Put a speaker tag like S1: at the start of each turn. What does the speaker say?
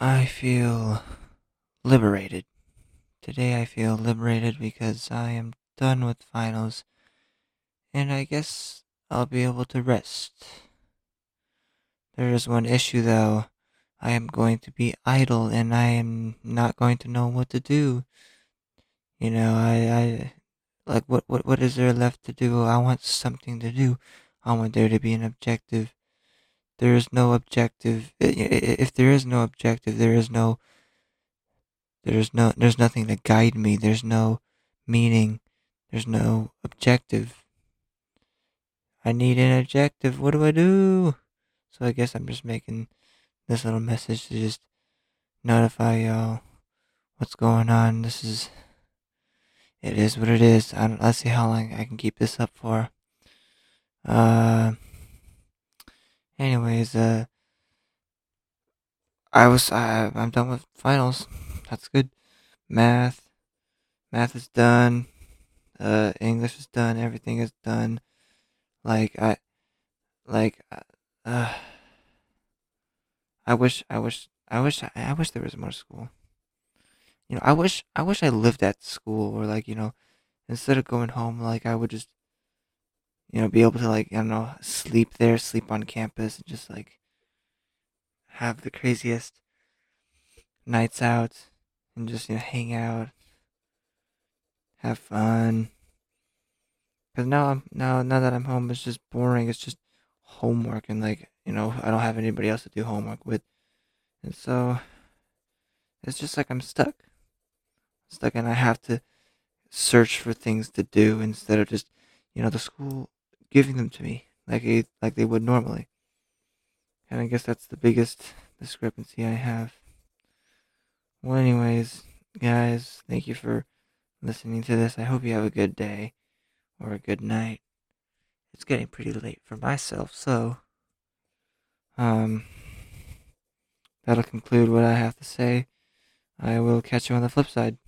S1: I feel liberated. Today I feel liberated because I am done with finals and I guess I'll be able to rest. There is one issue though. I am going to be idle and I am not going to know what to do. You know, I, I like what, what what is there left to do? I want something to do. I want there to be an objective. There is no objective. If there is no objective, there is no there's no there's nothing to guide me. There's no meaning. There's no objective. I need an objective. What do I do? So I guess I'm just making this little message to just notify y'all what's going on. This is it is what it is. I don't, let's see how long I can keep this up for. Uh. Anyways, uh. I was I, I'm done with finals. That's good. Math, math is done. Uh, English is done. Everything is done. Like I, like, uh, I wish, I wish, I wish, I wish there was more school. You know, I wish, I wish I lived at school, or like, you know, instead of going home, like I would just, you know, be able to like, I don't know, sleep there, sleep on campus, and just like have the craziest nights out, and just you know hang out, have fun. Cause now I'm now now that I'm home, it's just boring. It's just homework, and like you know, I don't have anybody else to do homework with, and so it's just like I'm stuck, stuck, and I have to search for things to do instead of just you know the school giving them to me like it, like they would normally. And I guess that's the biggest discrepancy I have. Well, anyways, guys, thank you for listening to this. I hope you have a good day or a good night. It's getting pretty late for myself, so um that'll conclude what I have to say. I will catch you on the flip side.